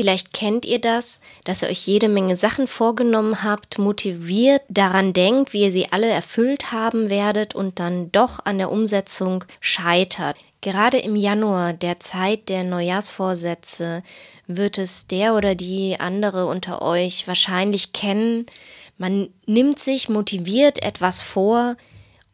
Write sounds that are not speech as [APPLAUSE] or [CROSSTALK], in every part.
Vielleicht kennt ihr das, dass ihr euch jede Menge Sachen vorgenommen habt, motiviert daran denkt, wie ihr sie alle erfüllt haben werdet und dann doch an der Umsetzung scheitert. Gerade im Januar, der Zeit der Neujahrsvorsätze, wird es der oder die andere unter euch wahrscheinlich kennen. Man nimmt sich motiviert etwas vor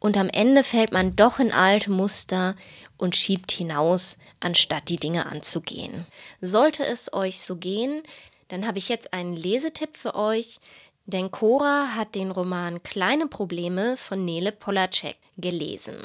und am Ende fällt man doch in alte Muster und schiebt hinaus, anstatt die Dinge anzugehen. Sollte es euch so gehen, dann habe ich jetzt einen Lesetipp für euch, denn Cora hat den Roman Kleine Probleme von Nele Polacek gelesen.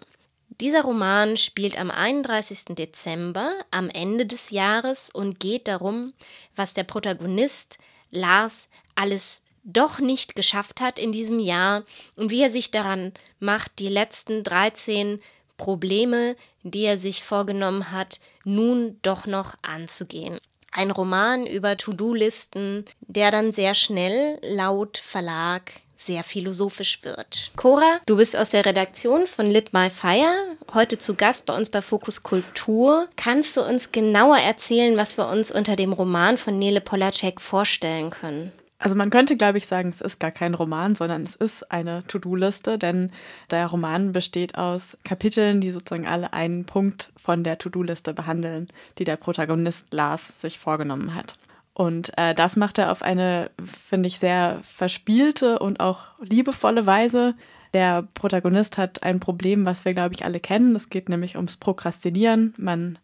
Dieser Roman spielt am 31. Dezember, am Ende des Jahres und geht darum, was der Protagonist Lars alles doch nicht geschafft hat in diesem Jahr und wie er sich daran macht, die letzten 13 Probleme, die er sich vorgenommen hat, nun doch noch anzugehen. Ein Roman über To-Do-Listen, der dann sehr schnell laut Verlag sehr philosophisch wird. Cora, du bist aus der Redaktion von Lit My Fire, heute zu Gast bei uns bei Fokus Kultur. Kannst du uns genauer erzählen, was wir uns unter dem Roman von Nele Polacek vorstellen können? Also man könnte, glaube ich, sagen, es ist gar kein Roman, sondern es ist eine To-Do-Liste, denn der Roman besteht aus Kapiteln, die sozusagen alle einen Punkt von der To-Do-Liste behandeln, die der Protagonist Lars sich vorgenommen hat. Und äh, das macht er auf eine, finde ich, sehr verspielte und auch liebevolle Weise. Der Protagonist hat ein Problem, was wir, glaube ich, alle kennen. Es geht nämlich ums Prokrastinieren. Man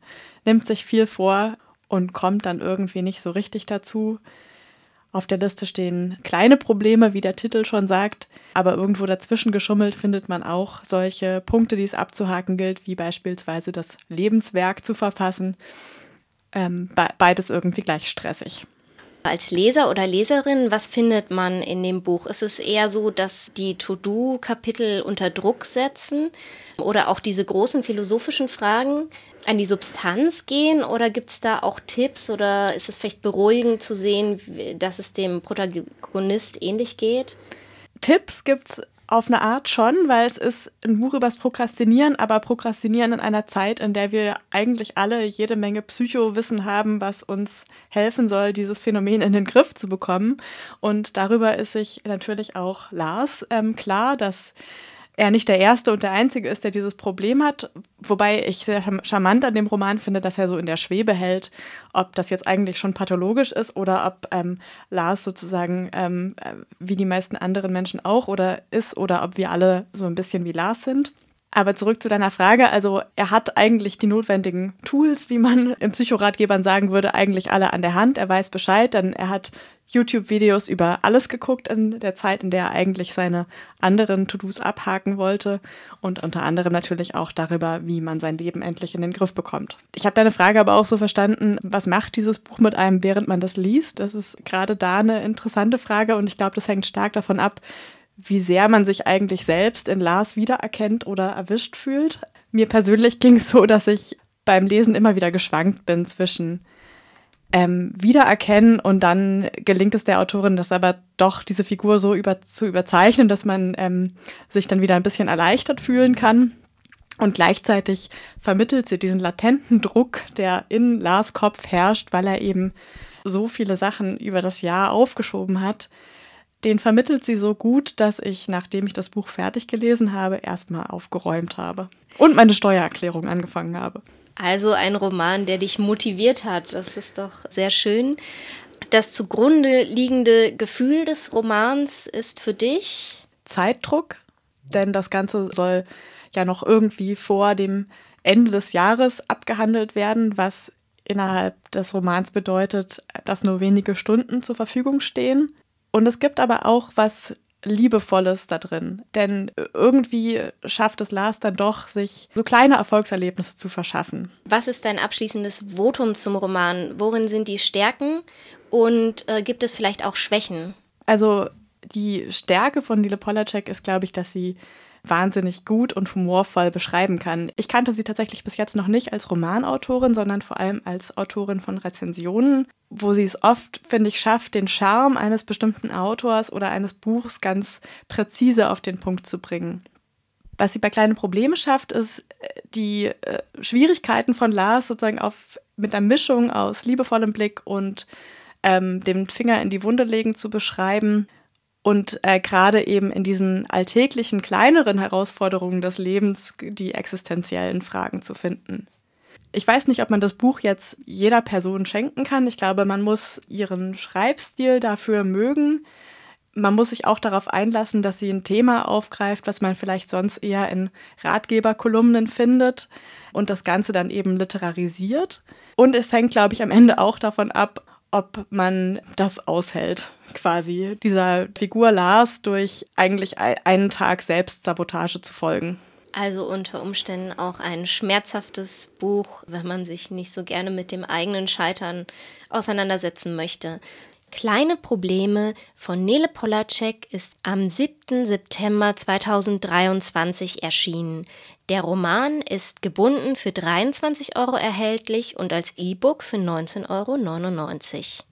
nimmt sich viel vor und kommt dann irgendwie nicht so richtig dazu. Auf der Liste stehen kleine Probleme, wie der Titel schon sagt, aber irgendwo dazwischen geschummelt findet man auch solche Punkte, die es abzuhaken gilt, wie beispielsweise das Lebenswerk zu verfassen. Ähm, beides irgendwie gleich stressig. Als Leser oder Leserin, was findet man in dem Buch? Ist es eher so, dass die To-Do-Kapitel unter Druck setzen oder auch diese großen philosophischen Fragen an die Substanz gehen oder gibt es da auch Tipps oder ist es vielleicht beruhigend zu sehen, dass es dem Protagonist ähnlich geht? Tipps gibt es auf eine Art schon, weil es ist ein Buch übers Prokrastinieren, aber Prokrastinieren in einer Zeit, in der wir eigentlich alle jede Menge Psychowissen haben, was uns helfen soll, dieses Phänomen in den Griff zu bekommen. Und darüber ist sich natürlich auch Lars ähm, klar, dass er nicht der Erste und der Einzige ist, der dieses Problem hat. Wobei ich sehr charmant an dem Roman finde, dass er so in der Schwebe hält, ob das jetzt eigentlich schon pathologisch ist oder ob ähm, Lars sozusagen ähm, äh, wie die meisten anderen Menschen auch oder ist oder ob wir alle so ein bisschen wie Lars sind. Aber zurück zu deiner Frage. Also er hat eigentlich die notwendigen Tools, wie man [LAUGHS] im Psychoratgebern sagen würde, eigentlich alle an der Hand. Er weiß Bescheid, denn er hat YouTube-Videos über alles geguckt in der Zeit, in der er eigentlich seine anderen To-Dos abhaken wollte und unter anderem natürlich auch darüber, wie man sein Leben endlich in den Griff bekommt. Ich habe deine Frage aber auch so verstanden, was macht dieses Buch mit einem, während man das liest? Das ist gerade da eine interessante Frage und ich glaube, das hängt stark davon ab, wie sehr man sich eigentlich selbst in Lars wiedererkennt oder erwischt fühlt. Mir persönlich [LAUGHS] ging es so, dass ich beim Lesen immer wieder geschwankt bin zwischen ähm, wiedererkennen und dann gelingt es der Autorin, das aber doch diese Figur so über, zu überzeichnen, dass man ähm, sich dann wieder ein bisschen erleichtert fühlen kann. Und gleichzeitig vermittelt sie diesen latenten Druck, der in Lars Kopf herrscht, weil er eben so viele Sachen über das Jahr aufgeschoben hat. Den vermittelt sie so gut, dass ich, nachdem ich das Buch fertig gelesen habe, erstmal aufgeräumt habe und meine Steuererklärung angefangen habe. Also ein Roman, der dich motiviert hat. Das ist doch sehr schön. Das zugrunde liegende Gefühl des Romans ist für dich Zeitdruck, denn das Ganze soll ja noch irgendwie vor dem Ende des Jahres abgehandelt werden, was innerhalb des Romans bedeutet, dass nur wenige Stunden zur Verfügung stehen. Und es gibt aber auch was Liebevolles da drin. Denn irgendwie schafft es Lars dann doch, sich so kleine Erfolgserlebnisse zu verschaffen. Was ist dein abschließendes Votum zum Roman? Worin sind die Stärken und äh, gibt es vielleicht auch Schwächen? Also die Stärke von Lile Polacek ist, glaube ich, dass sie wahnsinnig gut und humorvoll beschreiben kann. Ich kannte sie tatsächlich bis jetzt noch nicht als Romanautorin, sondern vor allem als Autorin von Rezensionen, wo sie es oft, finde ich, schafft, den Charme eines bestimmten Autors oder eines Buchs ganz präzise auf den Punkt zu bringen. Was sie bei kleinen Probleme schafft, ist äh, die äh, Schwierigkeiten von Lars sozusagen auf, mit einer Mischung aus liebevollem Blick und ähm, den Finger in die Wunde legen zu beschreiben und äh, gerade eben in diesen alltäglichen, kleineren Herausforderungen des Lebens die existenziellen Fragen zu finden. Ich weiß nicht, ob man das Buch jetzt jeder Person schenken kann. Ich glaube, man muss ihren Schreibstil dafür mögen. Man muss sich auch darauf einlassen, dass sie ein Thema aufgreift, was man vielleicht sonst eher in Ratgeberkolumnen findet und das Ganze dann eben literarisiert. Und es hängt, glaube ich, am Ende auch davon ab, ob man das aushält, quasi dieser Figur Lars durch eigentlich einen Tag Selbstsabotage zu folgen. Also unter Umständen auch ein schmerzhaftes Buch, wenn man sich nicht so gerne mit dem eigenen Scheitern auseinandersetzen möchte. Kleine Probleme von Nele Polacek ist am 7. September 2023 erschienen. Der Roman ist gebunden für 23 Euro erhältlich und als E-Book für 19,99 Euro.